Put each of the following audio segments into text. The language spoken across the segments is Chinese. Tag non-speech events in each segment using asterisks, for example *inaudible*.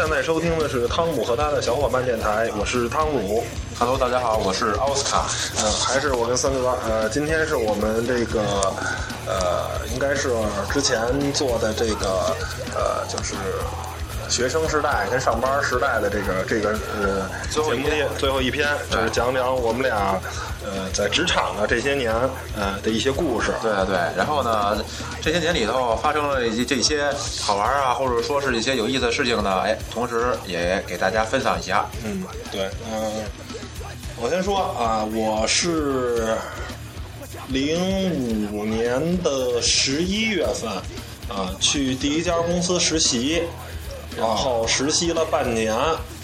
现在收听的是汤姆和他的小伙伴电台，我是汤姆。Hello，大家好，我是奥斯卡。嗯，还是我跟森哥。呃，今天是我们这个呃，应该是之前做的这个呃，就是学生时代跟上班时代的这个这个呃最后一最后一篇，就是讲讲我们俩呃在职场的这些年呃的一些故事。对对，然后呢，这些年里头发生了这这些好玩啊，或者说是一些有意思的事情呢，哎，同时也给大家分享一下。嗯，对，嗯、我先说啊，我是零五年的十一月份啊，去第一家公司实习，然后实习了半年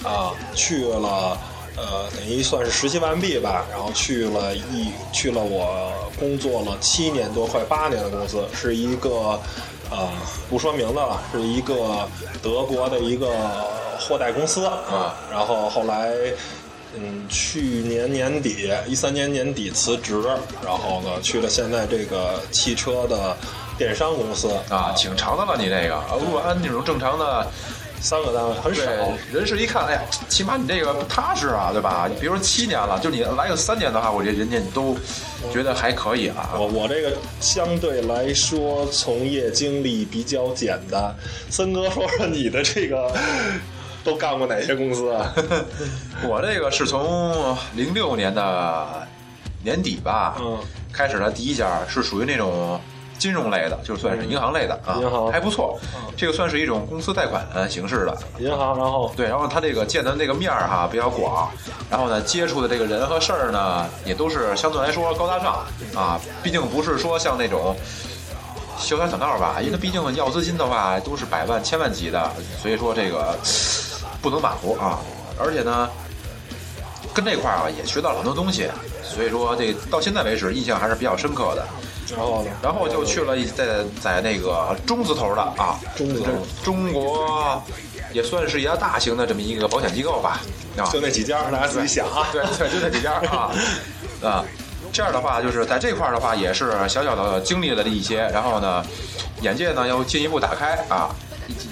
啊，去了呃，等于算是实习完毕吧，然后去了一去了我工作了七年多，快八年的公司，是一个呃不说名字了，是一个德国的一个货代公司啊，然后后来。嗯，去年年底，一三年年底辞职，然后呢，去了现在这个汽车的电商公司啊，挺长的了，你这个，啊，如果按那种正常的，三个单位很少。人事一看，哎呀，起码你这个不踏实啊，对吧？你比如说七年了，就你来个三年的话，我觉得人家都觉得还可以啊。我我这个相对来说从业经历比较简单。森哥说说你的这个都干过哪些公司啊？*laughs* 我这个是从零六年的年底吧，嗯，开始的第一家是属于那种金融类的，就算是银行类的啊，银行还不错。这个算是一种公司贷款形式的，银行，然后对，然后它这个见的那个面儿哈比较广，然后呢接触的这个人和事儿呢也都是相对来说高大上啊，毕竟不是说像那种。小打小闹吧，因为毕竟要资金的话都是百万、千万级的，所以说这个不能马虎啊。而且呢，跟这块儿啊也学到了很多东西，所以说这到现在为止印象还是比较深刻的。然后呢？然后就去了一在在那个中字头的啊，中字头中国也算是一家大型的这么一个保险机构吧，啊，就那几家，大家自己想啊。对对，就那几家啊，啊，*laughs* 这样的话就是在这块儿的话也是小小的经历了一些，然后呢，眼界呢又进一步打开啊，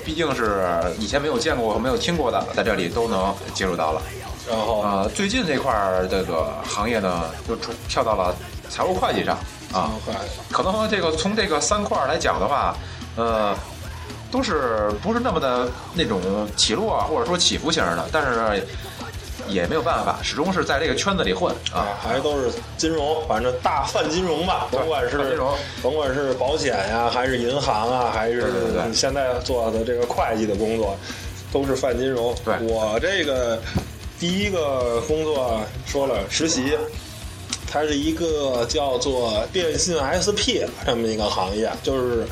毕竟是以前没有见过、没有听过的，在这里都能接触到了。然后啊，最近这块儿这个行业呢，就出跳到了财务会计上啊。可能这个从这个三块儿来讲的话，呃，都是不是那么的那种起落啊，或者说起伏型的，但是也没有办法，始终是在这个圈子里混啊。啊，还都是金融，反正大泛金融吧，甭管是金融甭管是保险呀，还是银行啊，还是你现在做的这个会计的工作，都是泛金融。对我这个第一个工作说了实习，它是一个叫做电信 SP 这么一个行业，就是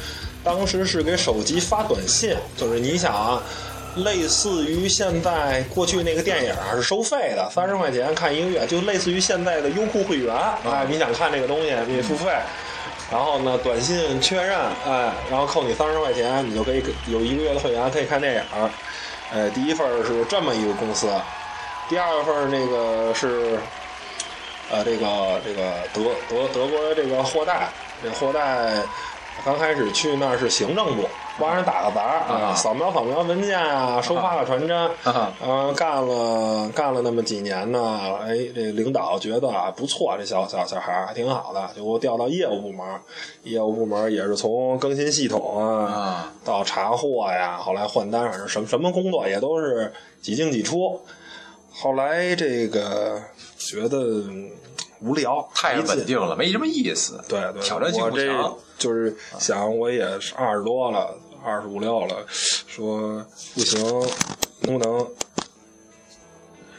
当时是给手机发短信，就是你想啊。类似于现在过去那个电影啊是收费的，三十块钱看一个月，就类似于现在的优酷会员。哎，你想看这个东西，你付费。然后呢，短信确认，哎，然后扣你三十块钱，你就可以有一个月的会员可以看电影。呃，第一份是这么一个公司，第二份那个是，呃，这个这个德德德国的这个货代，这货代刚开始去那儿是行政部，帮人打个杂啊，啊扫描扫描文件啊，收发个传真，啊呃，干了干了那么几年呢，哎，这领导觉得啊不错，这小小小孩儿还挺好的，就给我调到业务部门。业务部门也是从更新系统啊，啊到查货呀，后来换单，反正什么什么工作也都是几进几出。后来这个觉得嗯无聊，太稳定了，没什么意思。对对，挑战性不强。就是想，我也是二十多了，二十五六了，说不行，能不能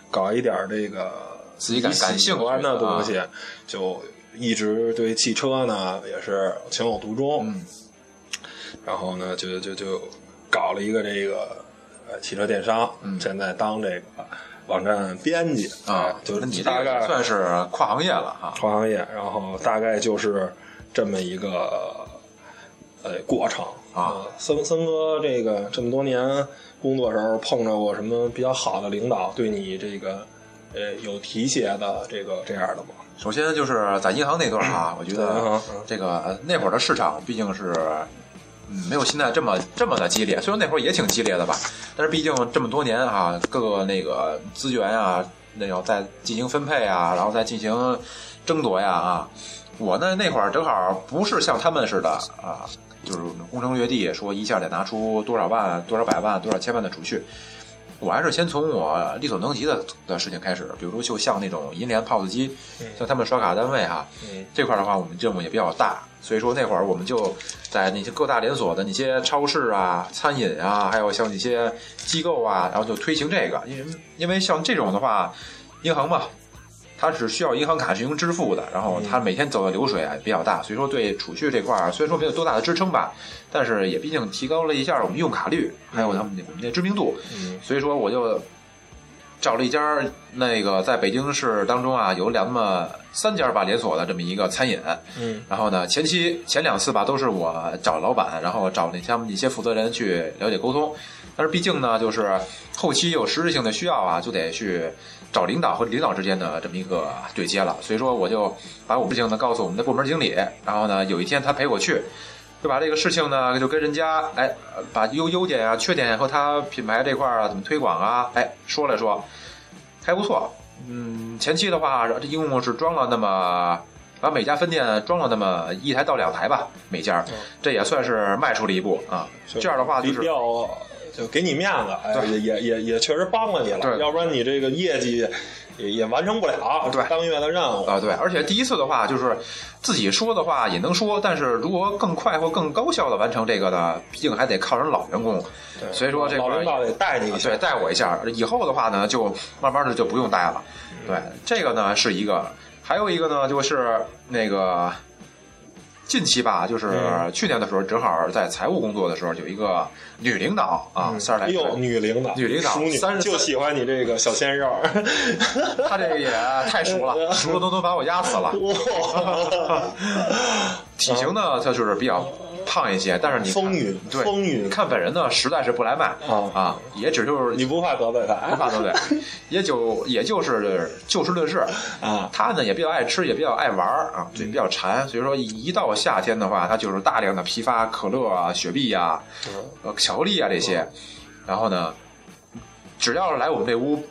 搞一点这个自己感感兴趣喜欢的的东西？就一直对汽车呢也是情有独钟。嗯然后呢，就就就搞了一个这个呃汽车电商，现在当这个网站编辑嗯啊哎，就是你大概算是跨行业了啊。跨行业，然后大概就是这么一个呃过程啊。森森哥这个这么多年工作时候碰着过什么比较好的领导，对你这个呃有提携的这个这样的吗？首先就是在银行那段啊，*clears throat* 我觉得这个呃那会儿的市场毕竟是。没有现在这么这么的激烈，虽然那会儿也挺激烈的吧，但是毕竟这么多年啊，各个那个资源啊，那要再进行分配啊，然后再进行争夺呀啊。我呢那会儿正好不是像他们似的啊，就是攻城略地，说一下得拿出多少万、多少百万、多少千万的储蓄。我还是先从我力所能及的的事情开始，比如说就像那种银联、POS 机，像他们刷卡单位哈、嗯这块儿的话，我们任务也比较大，所以说那会儿我们就在那些各大连锁的那些超市啊、餐饮啊，还有像一些机构啊，然后就推行这个，因为因为像这种的话，银行嘛，它是需要银行卡进行支付的，然后它每天走的流水啊比较大，所以说对储蓄这块儿虽然说没有多大的支撑吧，但是也毕竟提高了一下我们用卡率，还有他们我们的知名度，嗯。所以说我就找了一家那个在北京市当中啊有两那么三家吧连锁的这么一个餐饮，嗯。然后呢前期前两次吧都是我找老板，然后找那他们一些负责人去了解沟通，但是毕竟呢就是后期有实质性的需要啊，就得去找领导和领导之间的这么一个对接了，所以说我就把我不幸的告诉我们的部门经理，然后呢有一天他陪我去。就把这个事情呢，就跟人家哎，呃把优优点啊、缺点和他品牌这块儿啊怎么推广啊，哎说了说，还不错。嗯，前期的话，这一共是装了那么，把每家分店装了那么一台到两台吧，每家，这也算是迈出了一步啊。这样的话就是比较就给你面子，哎，也也也也确实帮了你了，对要不然你这个业绩也也完成不了对当月的任务。啊，对，而且第一次的话，就是自己说的话也能说，但是如果更快或更高效的完成这个呢，毕竟还得靠人老员工。对所以说这老领导得带你一下对，，带我一下。以后的话呢，就慢慢的就不用带了。对，这个呢是一个，还有一个呢就是那个近期吧，就是嗯。去年的时候，正好在财务工作的时候，有一个女领导啊，三十来岁，女领导，女领导三十就喜欢你这个小鲜肉。她这个也太熟了，*laughs* 熟的都能把我压死了。*laughs* 体型呢，她就是比较胖一些，但是你风雨对，风雨。看本人呢，实在是不来卖啊。啊，也只就是你不怕得罪他？不怕得罪，*laughs* 也就也就是就事论事。啊。他呢也比较爱吃，也比较爱玩啊，嘴比较馋，所以说一到夏天的话，他就是大量的批发可乐啊、雪碧啊、呃巧克力啊这些，然后呢，只要是来我们这屋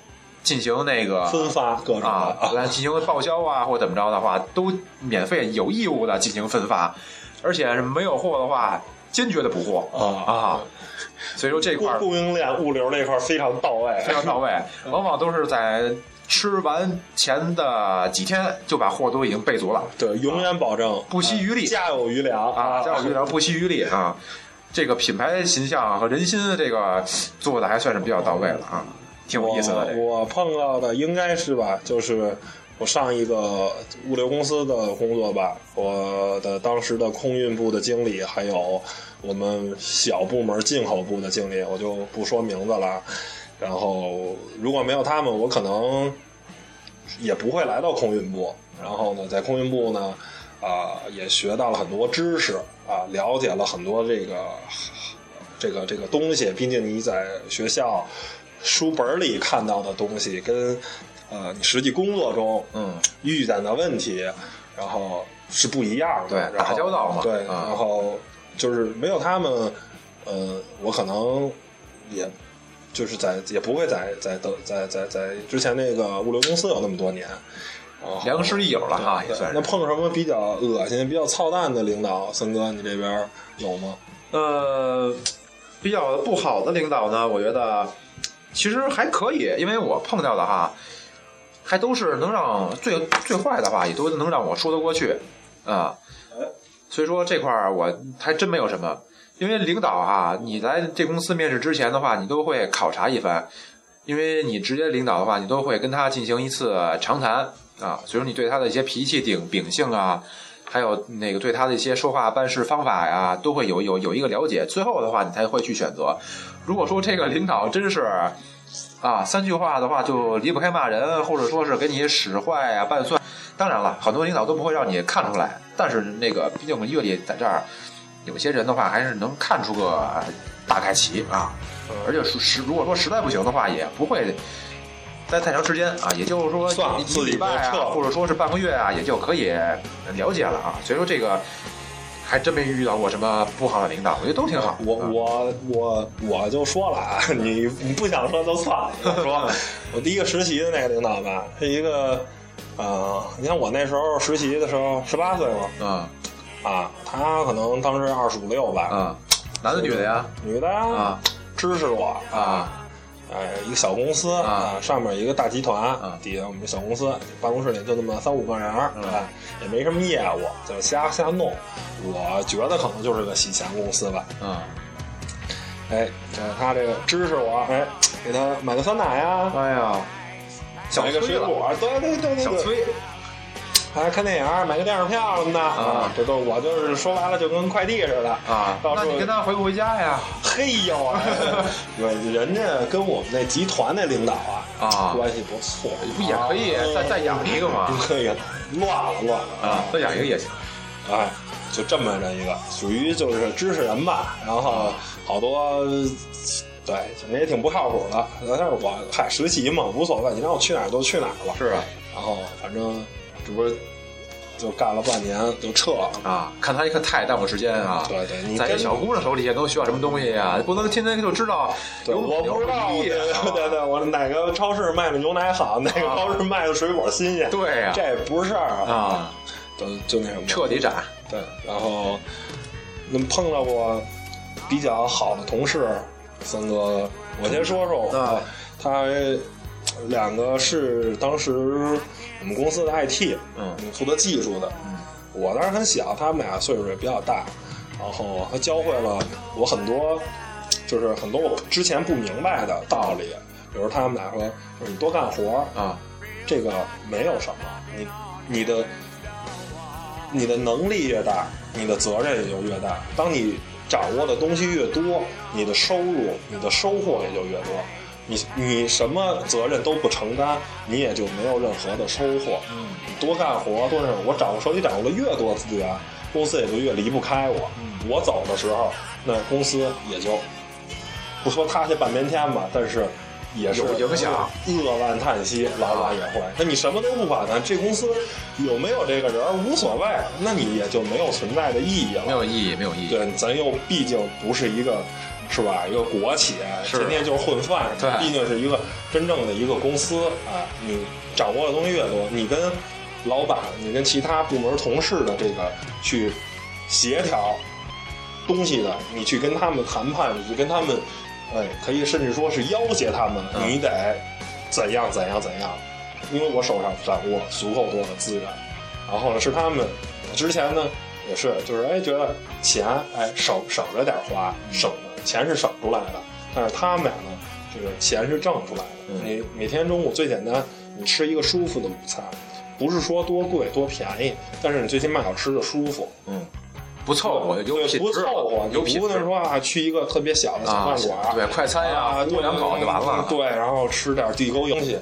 进行那个分发各种啊，来进行报销啊或怎么着的话，都免费有义务的进行分发，而且是没有货的话，坚决的补货。啊。啊，所以说这块儿供供应链物流这块非常到位，非常到位，往往都是在吃完前的几天就把货都已经备足了。对，永远保证。不惜余力。家有余粮。啊，家有余粮不惜余力啊。这个品牌形象和人心这个做的还算是比较到位了啊，挺有意思的。我我碰到的应该是吧，就是我上一个物流公司的工作吧，我的当时的空运部的经理，还有我们小部门进口部的经理，我就不说名字了。然后如果没有他们，我可能也不会来到空运部。然后呢，在空运部呢，啊、也学到了很多知识啊、了解了很多这个这个这个东西。毕竟你在学校书本里看到的东西，跟呃你实际工作中嗯，遇见的问题，然后是不一样的。对然后打交道嘛对，啊然后就是没有他们，呃，我可能也。就是在也不会在在在在在在之前那个物流公司有那么多年，良师益友了哈，也算是。那碰什么比较恶心、比较操蛋的领导，森哥你这边有吗？呃，比较不好的领导呢，我觉得其实还可以，因为我碰到的哈，还都是能让最最坏的话也都能让我说得过去啊。所以说这块儿我还真没有什么，因为领导啊，你来这公司面试之前的话，你都会考察一番，因为你直接领导的话，你都会跟他进行一次长谈啊，所以说你对他的一些脾气秉秉性啊，还有那个对他的一些说话办事方法呀，都会有有有一个了解。最后的话，你才会去选择。如果说这个领导真是啊三句话的话就离不开骂人，或者说是给你使坏啊、拌蒜，当然了，很多领导都不会让你看出来，但是那个毕竟我们阅历在这儿，有些人的话还是能看出个大概齐啊。而且实如果说实在不行的话，也不会待太长时间啊，也就是说一礼拜啊，或者说是半个月啊，也就可以了解了啊。所以说这个还真没遇到过什么不好的领导，我觉得都挺好。我嗯我我我就说了啊，*laughs* 你你不想说就算了。我说，*laughs* 我第一个实习的那个领导吧，是一个，呃，你看我那时候实习的时候十八岁嘛，嗯啊，他可能当时二十五六吧，嗯，男的女的呀？女的呀，啊支持我啊，哎，一个小公司啊上面一个大集团，啊底下我们这小公司，办公室里就那么三五个人儿，嗯哎，也没什么业务，就瞎瞎弄。我觉得可能就是个洗钱公司吧，嗯，哎，这他这个支持我，哎，给他买个酸奶呀，哎呀，小崔了，水果，对对对对对，小崔，还看电影，买个电影票什么的啊这都我就是说白了就跟快递似的啊，到时候那你跟他回不回家呀？*laughs* 嘿呦啊，*laughs* 对，人家跟我们那集团那领导啊啊关系不错，不也可以再再养一个吗？可以，乱了乱了啊，再养一个也行。哎，就这么着一个，属于就是知识人吧，然后好多。对，反正也挺不靠谱的。但是我嗨实习嘛，无所谓，你让我去哪儿就去哪儿了。是啊，然后反正这不是就干了半年就撤了。啊，看他一看太耽误时间啊。对对你在这小姑娘手里也都需要什么东西呀？不能天天就知道，有我不知道，有对对对，我哪个超市卖的牛奶好，哪个超市卖的水果新鲜，对呀这不是事儿啊，就就那什么，彻底斩。对，然后那么碰到过比较好的同事，三哥，我先说说我，啊他两个是当时我们公司的 IT，嗯负责技术的，嗯我当时很小，他们俩岁数也比较大，然后他教会了我很多，就是很多我之前不明白的道理，比如他们俩说，就是你多干活，啊，这个没有什么，你你的你的能力越大，你的责任也就越大。当你掌握的东西越多，你的收入、你的收获也就越多。你你什么责任都不承担，你也就没有任何的收获。嗯你多干活，多那种，我掌握手里掌握的越多资源，公司也就越离不开我。嗯我走的时候，那公司也就不说塌下半边天吧，但是也是有影响，扼腕叹息，老板也会。那你什么都不管呢？这公司有没有这个人无所谓，那你也就没有存在的意义了。没有意义，没有意义。对，咱又毕竟不是一个，是吧？一个国企，天天就是混饭。对毕竟是一个真正的一个公司啊。你掌握的东西越多，你跟老板，你跟其他部门同事的这个去协调东西的，你去跟他们谈判，你去跟他们，哎，可以甚至说是要挟他们，嗯你得怎样怎样怎样，因为我手上掌握足够多的资源。然后呢，是他们之前呢也是，就是哎觉得钱哎省省着点花，省的钱是省出来的，但是他们俩呢，这个钱是挣出来的。嗯你每天中午最简单，你吃一个舒服的午餐，不是说多贵多便宜，但是你最起码要吃的舒服，嗯，不凑合，有对不品质，凑合，你有品质不能说啊去一个特别小的小啊饭馆儿，，对，快餐呀，啊，过两口就完了。对，然后吃点地沟油东西，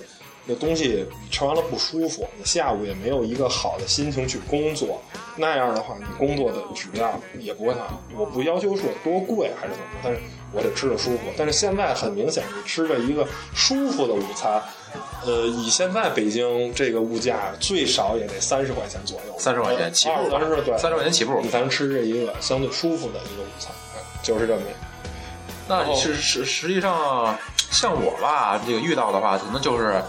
那东西吃完了不舒服，你下午也没有一个好的心情去工作。那样的话，你工作的质量也不会好。我不要求说多贵还是怎么，但是我得吃的舒服。但是现在很明显，你吃着一个舒服的午餐，呃，以现在北京这个物价，最少也得三十块钱左右，三十块钱起步吧二三十对，30块钱起步你才能吃这一个相对舒服的一个午餐，嗯就是这么。那实实实际上，像我吧，这个遇到的话，可能就是，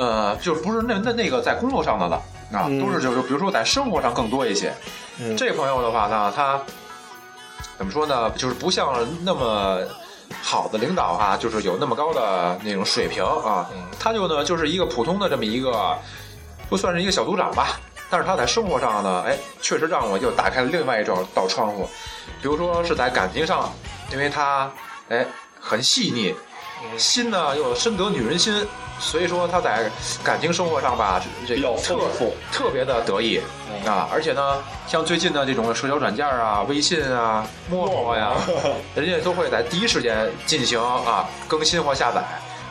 呃，就不是那那那个在工作上的了啊，嗯都是就是比如说在生活上更多一些。嗯这个朋友的话呢，他怎么说呢？就是不像那么好的领导啊，就是有那么高的那种水平啊。嗯他就呢，就是一个普通的这么一个，就算是一个小组长吧。但是他在生活上呢，哎，确实让我又打开了另外一道道窗户。比如说是在感情上，因为他哎很细腻，心呢又深得女人心，所以说他在感情生活上吧，这比较个特特别的得意嗯啊。而且呢，像最近的这种社交软件啊，微信啊、陌陌呀，*laughs* 人家都会在第一时间进行啊更新或下载。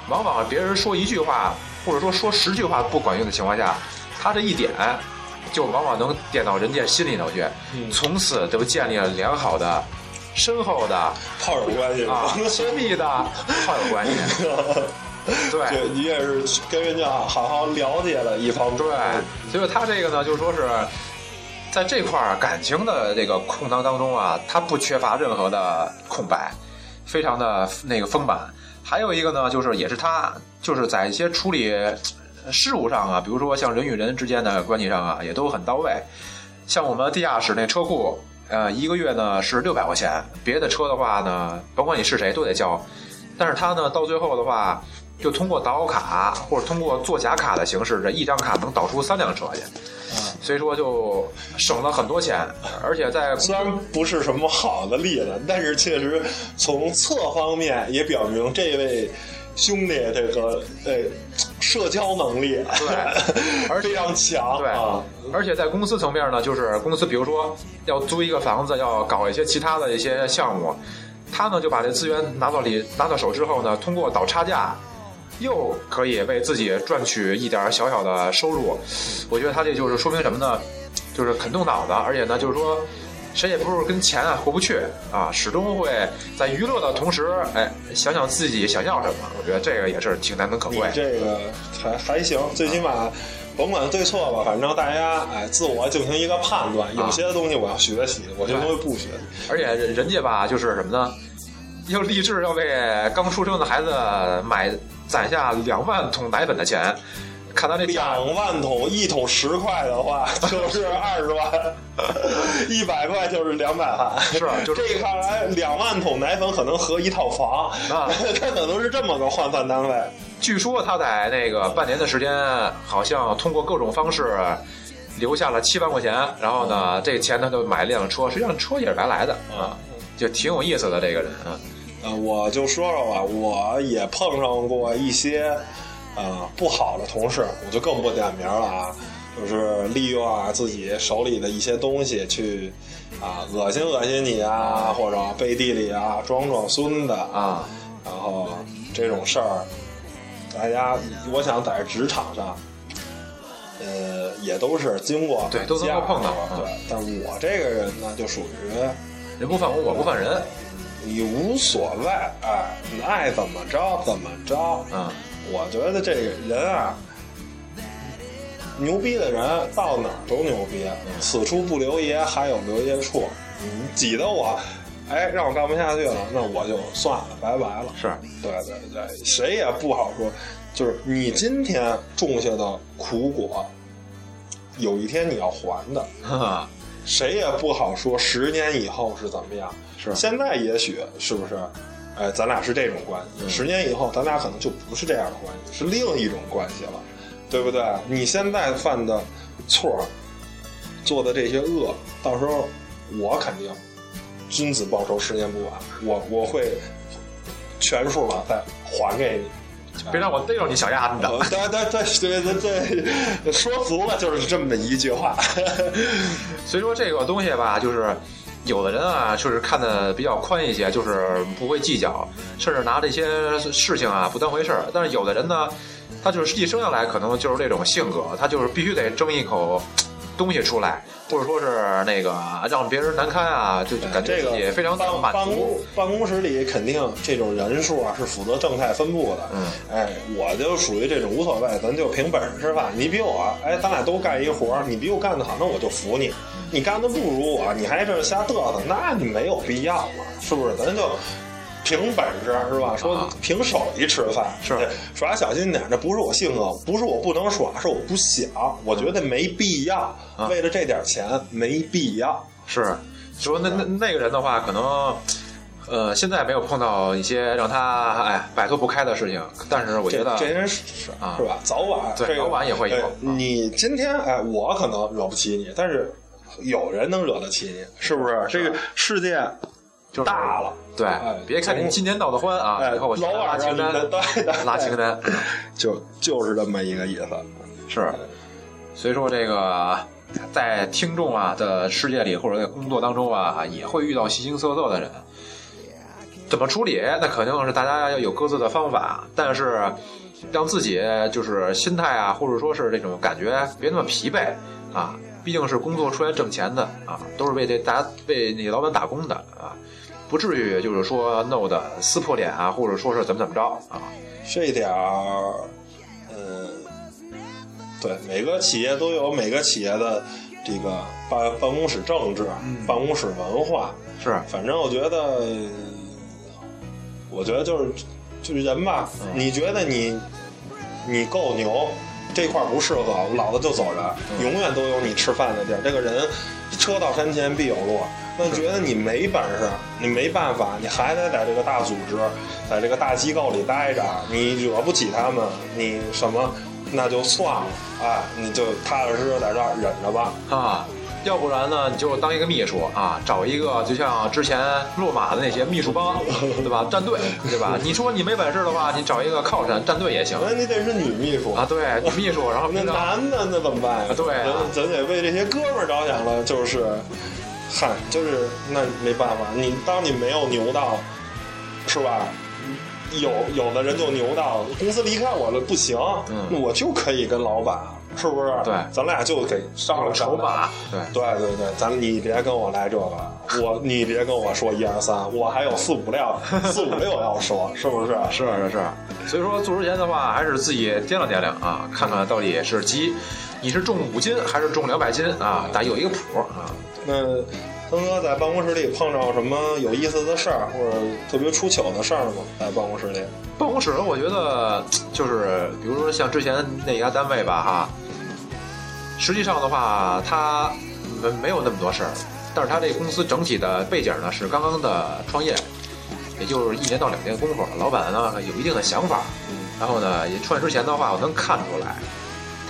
往往别人说一句话，或者说说十句话不管用的情况下，他这一点。就往往能点到人家心里头去，嗯从此就建立了良好的、深厚的炮友关系啊亲密的 *laughs* 炮友关系。*laughs* 对你也是跟人家好好了解了一方面。对，所以他这个呢，就说是在这块儿感情的这个空当当中啊，他不缺乏任何的空白，非常的那个丰满。还有一个呢，就是也是他就是在一些处理呃事务上啊，比如说像人与人之间的关系上啊，也都很到位。像我们地下室那车库，呃，一个月呢是六百块钱，别的车的话呢，甭管你是谁都得交。但是他呢，到最后的话，就通过导卡或者通过做假卡的形式，这一张卡能导出三辆车去，所以说就省了很多钱，而且在虽然不是什么好的例子，但是确实从侧方面也表明这位兄弟这个呃社交能力对而且非常强对啊。，而且在公司层面呢，就是公司比如说要租一个房子，要搞一些其他的一些项目，他呢就把这资源拿到里拿到手之后呢，通过倒差价。又可以为自己赚取一点小小的收入，我觉得他这就是说明什么呢？就是肯动脑子，而且呢，就是说谁也不是跟钱啊过不去啊，始终会在娱乐的同时，哎，想想自己想要什么。我觉得这个也是挺难能可你贵。这个还还行，最起码甭管对错吧，反正大家哎自我进行一个判断。有些东西我要学习，有些东西不学习。而且人人家吧，就是什么呢？又立志要为刚出生的孩子买攒下两万桶奶粉的钱，看他这，两万桶，一桶十块的话 *laughs* 就是二十万，一百块就是两百万。是就是这看来，两万桶奶粉可能合一套房啊 *laughs* 它可能是这么个换算单位。据说他在那个半年的时间，好像通过各种方式留下了七万块钱，然后呢，这钱他就买了辆车，实际上车也是白来的啊，就挺有意思的这个人啊。呃，我就说说吧，我也碰上过一些呃不好的同事，我就更不点名了啊，就是利用啊自己手里的一些东西去啊恶心恶心你啊，或者背地里啊装装孙子啊，然后这种事儿，大家我想在职场上。呃，也都是经过对都能够碰到对，但我这个人呢，就属于人不犯我，我不犯人你无所谓，哎，你爱怎么着怎么着。啊。我觉得这个人啊，牛逼的人到哪儿都牛逼，此处不留爷，还有留爷处。你挤得我，*laughs* 哎，让我干不下去了，那我就算了，拜拜了。是，对对对，谁也不好说。就是你今天种下的苦果，有一天你要还的。哈哈，谁也不好说十年以后是怎么样。是现在也许是不是？哎，咱俩是这种关系，十年以后咱俩可能就不是这样的关系，是另一种关系了，对不对？你现在犯的错，做的这些恶，到时候我肯定君子报仇，十年不晚，我我会全数的再还给你。别让我逮着你小丫子呃对对对对对对，说俗了就是这么一句话。所以说这个东西吧，就是有的人啊，就是看的比较宽一些，就是不会计较，甚至拿这些事情啊不当回事儿。但是有的人呢，他就是一生下来可能就是这种性格，他就是必须得争一口东西出来，或者说是那个让别人难堪啊，就就感觉这个自己非常满足办公。办公室里肯定这种人数啊是负责正态分布的。嗯，哎，我就属于这种无所谓，咱就凭本事吃饭。你比我，哎，咱俩都干一活儿，你比我干得好，那我就服你。你干的不如我，你还这瞎嘚瑟，那你没有必要嘛，是不是？咱就。凭本事是吧？说啊凭手艺吃饭是 *laughs* 耍小心点，这不是我性格，不是我不能耍，是我不想。我觉得没必要，啊为了这点钱没必要。是，说那那那个人的话，可能。呃，现在没有碰到一些让他哎摆脱不开的事情，但是我觉得这这人是是啊是吧？早晚这个对早晚也会有你今天哎，我可能惹不起你，但是有人能惹得起你，是不是？这个世界就是大了，对哎，别看你今天闹得欢啊，哎，以后我拉清单拉清单。就就是这么一个意思。是，所以说这个在听众啊的世界里，或者在工作当中啊，也会遇到形形色色的人。怎么处理？那肯定是大家要有各自的方法，但是让自己就是心态啊，或者说是这种感觉别那么疲惫啊。毕竟是工作出来挣钱的啊，都是为这大家为你老板打工的啊。不至于就是说弄得撕破脸啊，或者说是怎么怎么着啊。这一点儿，嗯，对，每个企业都有每个企业的这个办办公室政治、办公室文化。是，反正我觉得，我觉得就是就是人吧，你觉得你你够牛，这块儿不适合，老子就走人，永远都有你吃饭的地儿。这个人车到山前必有路。那觉得你没本事，你没办法，你还得在这个大组织，在这个大机构里待着，你惹不起他们，你什么那就算了，哎，你就踏踏实实在这儿忍着吧。啊，要不然呢，你就当一个秘书啊，找一个就像之前落马的那些秘书帮，*laughs* 对吧？战队，对吧？你说你没本事的话，你找一个靠山战队也行那你得是女秘书啊。对，女秘书，然后那男的那怎么办呀？对啊咱咱得为这些哥们儿着想了，就是，嗨，就是那没办法，你当你没有牛到，是吧？有有的人就牛到公司离开我了不行，我就可以跟老板，是不是？对咱俩就得上了筹码，对。对对对，咱你别跟我来这个，我你别跟我说一二三，我还有四五六 *laughs* 四五六要说，是不是？是是是，所以说做之前的话，还是自己掂量掂量啊，看看到底是鸡，你是重五斤还是重两百斤啊？但有一个谱啊。那腾哥在办公室里碰着什么有意思的事儿，或者特别出糗的事儿吗？在办公室里？办公室我觉得就是，比如说像之前那家单位吧，哈，实际上的话，他没没有那么多事儿，但是他这公司整体的背景呢是刚刚的创业，也就是一年到两年的功夫，老板呢有一定的想法，然后呢也创业之前的话，我能看出来，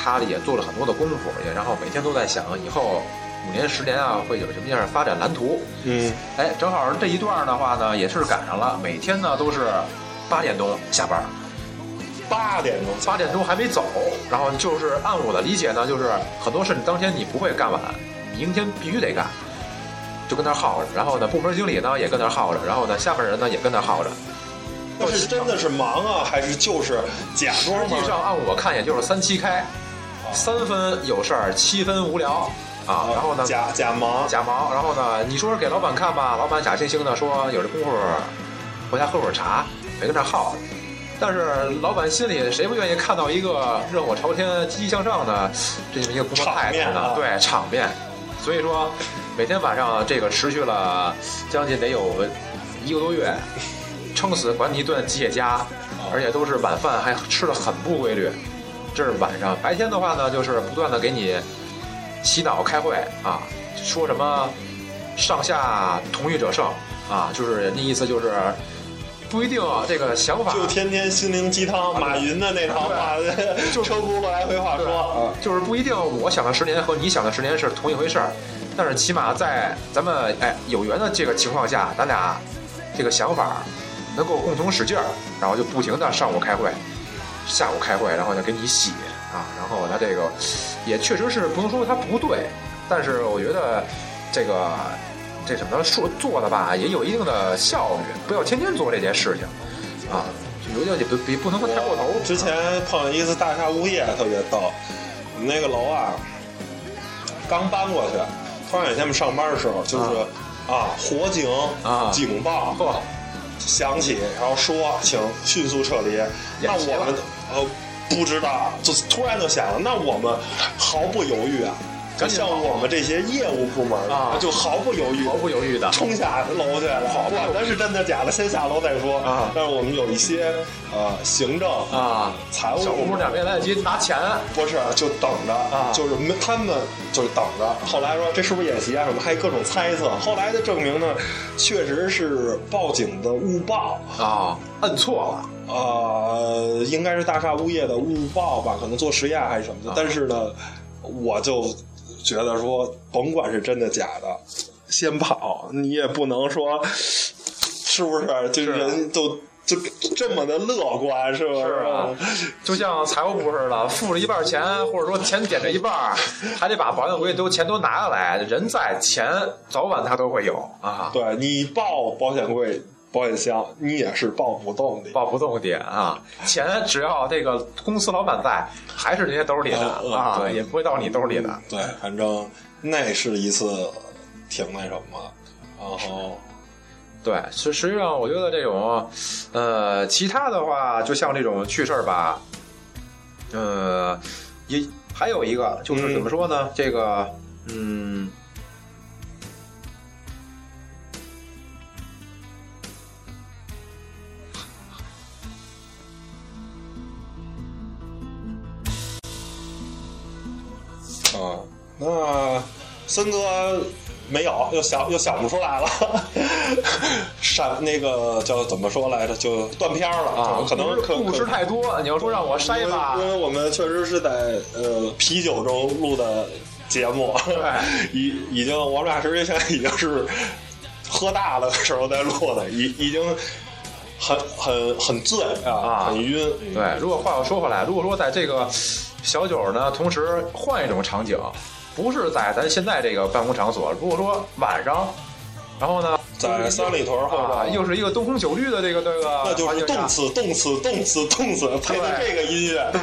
他也做了很多的功夫，也然后每天都在想以后五年十年啊会有什么样的发展蓝图，嗯，哎，正好这一段的话呢，也是赶上了，每天呢都是八点钟下班，八点钟八点钟还没走，然后就是按我的理解呢，就是很多事你当天你不会干完，明天必须得干，就跟那耗着。然后呢，部门经理呢也跟那耗着，然后呢，下面人呢也跟那耗着。那是真的是忙啊，还是就是假装忙？实际上按我看，也就是三七开，三分有事儿，七分无聊啊。然后呢，假假忙，假忙，然后呢，你说是给老板看吧，老板假惺惺的说有这功夫回家喝会儿茶，别跟这儿耗着。但是老板心里谁不愿意看到一个热火朝天、积极向上的这么一个工作态度呢？对，场面。所以说，每天晚上这个持续了将近得有一个多月，撑死管你一顿企业家，而且都是晚饭还吃的很不规律。这是晚上，白天的话呢，就是不断的给你洗脑开会啊，说什么上下同欲者胜啊，就是那意思就是不一定这个想法就天天心灵鸡汤，马云的那套话，*laughs* 就车轱辘来回话说啊。就是不一定我想的十年和你想的十年是同一回事儿，但是起码在咱们哎有缘的这个情况下，咱俩这个想法能够共同使劲儿，然后就不停的上午开会，下午开会，然后就给你洗啊，然后他这个也确实是不能说他不对，但是我觉得这个这什么说做的吧，也有一定的效率，不要天天做这件事情啊，就有点也不也不能够太过头。之前碰见一次大厦物业，特别逗。我们那个楼啊，刚搬过去，突然有一天我们上班的时候，就是啊，火警啊警报嚯，响起，然后说请迅速撤离。那我们呃不知道，就突然就想了，那我们毫不犹豫啊，像我们这些业务部门啊就毫不犹豫，毫不犹豫的冲下楼去了，好管它是真的假的，先下楼再说。啊但是我们有一些呃行政啊，财务小姑娘没来得及拿钱，不是，就等着，啊就是没他们就是等着。后来说这是不是演习啊？什么还各种猜测。后来的证明呢，确实是报警的误报，啊，摁错了。呃，应该是大厦物业的误报吧，可能做实验还是什么的。啊但是呢，我就觉得说，甭管是真的假的，先跑，你也不能说是不是？这是啊人都就这么的乐观，是不是啊，就像财务部似的，付了一半钱，或者说钱点这一半，还得把保险柜都钱都拿下来。人在，钱早晚他都会有啊，对你报保险柜、保险箱，你也是抱不动的。抱不动的啊。钱只要这个公司老板在，还是人家兜里的啊，对也不会到你兜里的。对，反正那是一次挺那什么，然后对，实实际上我觉得这种，呃，其他的话，就像这种趣事儿吧，呃，也还有一个就是嗯怎么说呢？这个，嗯，那森哥没有，又想又想不出来了，*laughs* 删那个叫怎么说来着？就断片儿了啊，可能可故事太多，你要说让我筛吧因为，我们确实是在呃啤酒中录的节目，*laughs* 对已已经我们俩实际上已经是喝大了的时候在录的，已已经很很很醉啊，啊很晕。对，如果话又说回来，如果说在这个小酒呢，同时换一种场景，不是在咱现在这个办公场所，如果说晚上，然后呢，在三里屯后啊，又是一个灯红酒绿的这个这个，那就是动。词动词动词动词配的这个音乐，对，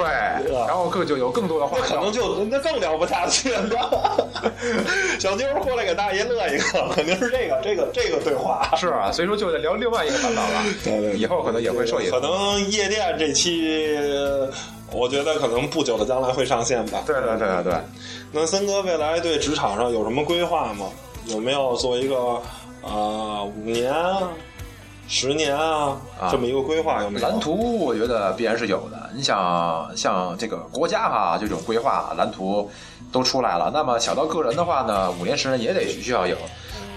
然后更就有更多的话那可能就那更聊不下去了。*laughs* 小妞儿过来给大爷乐一个，肯定是这个这个这个对话。是啊，所以说就得聊另外一个版本了。对对对以后可能也会受影响。可能夜店这期，我觉得可能不久的将来会上线吧。对对对对对，那森哥未来对职场上有什么规划吗？有没有做一个啊五年、十年啊啊这么一个规划？有没有？蓝图我觉得必然是有的。你想像这个国家哈这种规划蓝图都出来了，那么小到个人的话呢，五年十年也得需要有。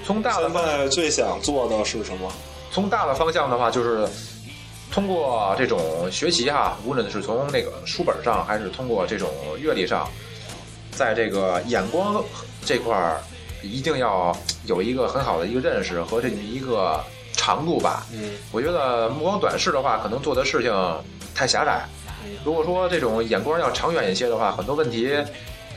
从大的现方在最想做的是什么？从大的方向的话，就是通过这种学习哈，无论是从那个书本上，还是通过这种阅历上，在这个眼光这块儿，一定要有一个很好的一个认识和这么一个长度吧。嗯，我觉得目光短视的话，可能做的事情太狭窄。如果说这种眼光要长远一些的话，很多问题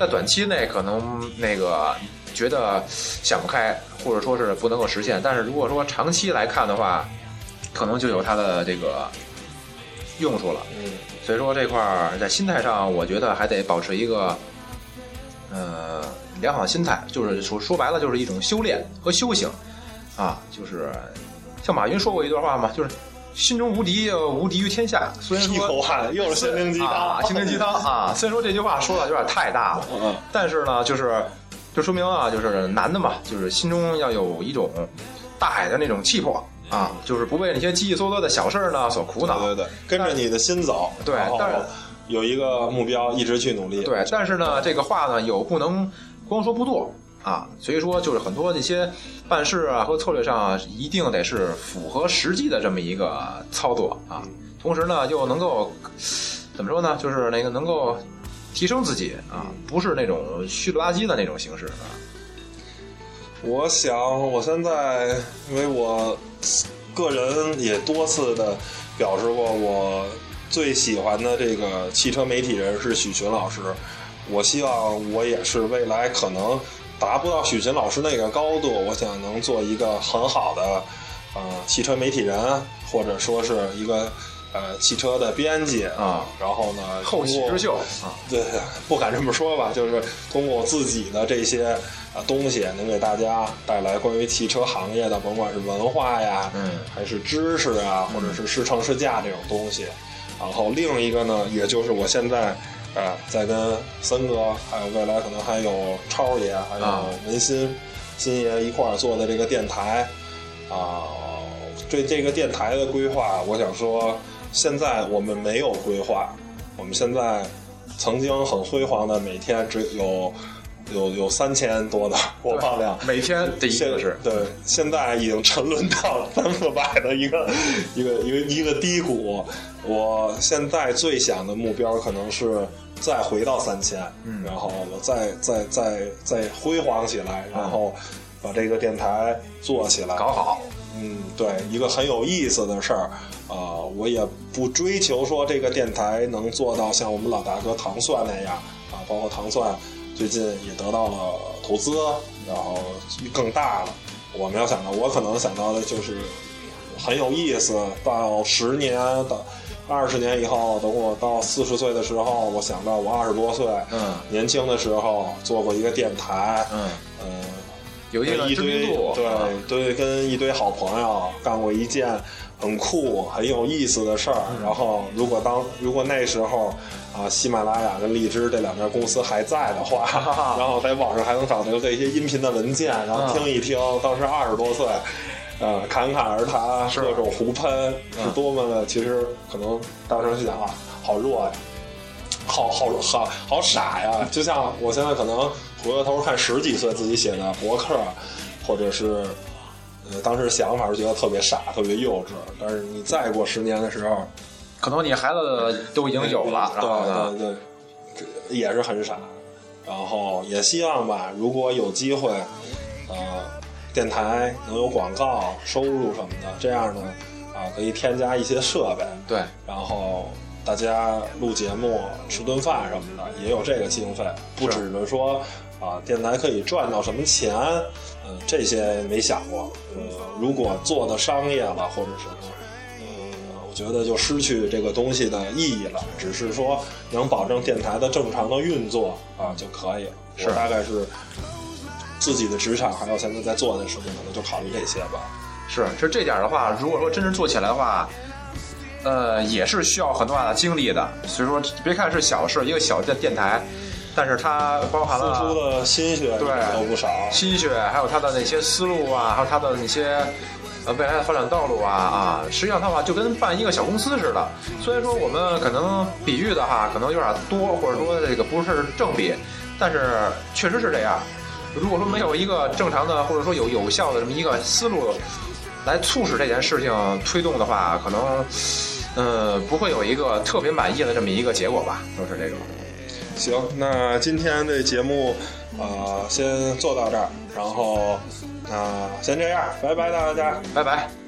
在短期内可能那个觉得想不开，或者说是不能够实现。但是如果说长期来看的话，可能就有它的这个用处了。嗯。所以说这块儿在心态上，我觉得还得保持一个呃良好的心态，就是说说白了就是一种修炼和修行。啊，就是像马云说过一段话嘛，就是心中无敌，呃无敌于天下。虽然一口说汗，又是心灵鸡汤，啊，心灵鸡汤啊，虽然说这句话说的有点太大了，嗯，但是呢，就是就说明啊，就是男的嘛，就是心中要有一种大海的那种气魄啊，就是不为那些叽叽嗦嗦的小事儿呢所苦恼。对对对，跟着你的心走，对但是有一个目标，一直去努力。对，但是呢，这个话呢有不能光说不做啊，所以说就是很多这些办事啊和策略上啊，一定得是符合实际的这么一个操作啊，同时呢又能够怎么说呢，就是那个能够提升自己啊，不是那种虚了吧唧的那种形式啊。我想，我现在因为我个人也多次的表示过，我最喜欢的这个汽车媒体人是许群老师。我希望我也是未来可能达不到许群老师那个高度，我想能做一个很好的呃汽车媒体人，或者说是一个呃汽车的编辑啊。然后呢，后起之秀啊，对，不敢这么说吧，就是通过我自己的这些啊东西，能给大家带来关于汽车行业的，甭管是文化呀，嗯，还是知识啊，或者是试乘试驾这种东西。然后另一个呢，也就是我现在啊在跟森哥，还有未来可能还有超爷，还有啊文心、新爷一块儿做的这个电台啊，对这个电台的规划，我想说，现在我们没有规划，我们现在曾经很辉煌的，每天只有有有三千多的播放量，每天第一现个是对，现在已经沉沦到三四百的一个一个一个一个低谷。我现在最想的目标可能是再回到三千，嗯然后我再再再再辉煌起来，然后把这个电台做起来，搞好。嗯，对，一个很有意思的事儿，啊、我也不追求说这个电台能做到像我们老大哥糖蒜那样啊，包括糖蒜最近也得到了投资，然后更大了。我没有想到，我可能想到的就是很有意思，到十年到二十年以后，等我到四十岁的时候，我想到我二十多岁，嗯年轻的时候做过一个电台，嗯嗯，有一个知名堆度，对啊对，跟一堆好朋友干过一件很酷、很有意思的事儿。嗯然后，如果当如果那时候啊，喜马拉雅跟荔枝这两家公司还在的话，*laughs* 然后在网上还能找到这些音频的文件，然后嗯听一听当时二十多岁。呃，侃侃而谈，各种胡喷，是多么的，其实可能当时想啊，好弱呀，好好好好傻呀！就像我现在可能回过头看十几岁自己写的博客，或者是呃当时想法是觉得特别傻、特别幼稚，但是你再过十年的时候，可能你孩子都已经有了，对对对，这也是很傻。然后也希望吧，如果有机会，呃，电台能有广告收入什么的，这样呢，啊，可以添加一些设备，对，然后大家录节目、吃顿饭什么的，也有这个经费，不是指着说啊，电台可以赚到什么钱，嗯、这些没想过。呃，如果做的商业了，或者是，呃，我觉得就失去这个东西的意义了。只是说能保证电台的正常的运作啊就可以。是我大概是自己的职场，还有现在在做的事情，可能就考虑这些吧。是，就这点的话，如果说真是做起来的话，呃，也是需要很大的精力的。所以说，别看是小事，一个小的电台，但是它包含了付出的心血对都不少。心血，还有它的那些思路啊，还有它的那些呃未来的发展道路啊啊，实际上的话就跟办一个小公司似的。虽然说我们可能比喻的话，可能有点多，或者说这个不是正比，但是确实是这样。如果说没有一个正常的，或者说有有效的这么一个思路来促使这件事情推动的话，可能呃不会有一个特别满意的这么一个结果吧，都是这种。行，那今天这节目，啊，先做到这儿，然后，那、先这样，拜拜大家。拜拜。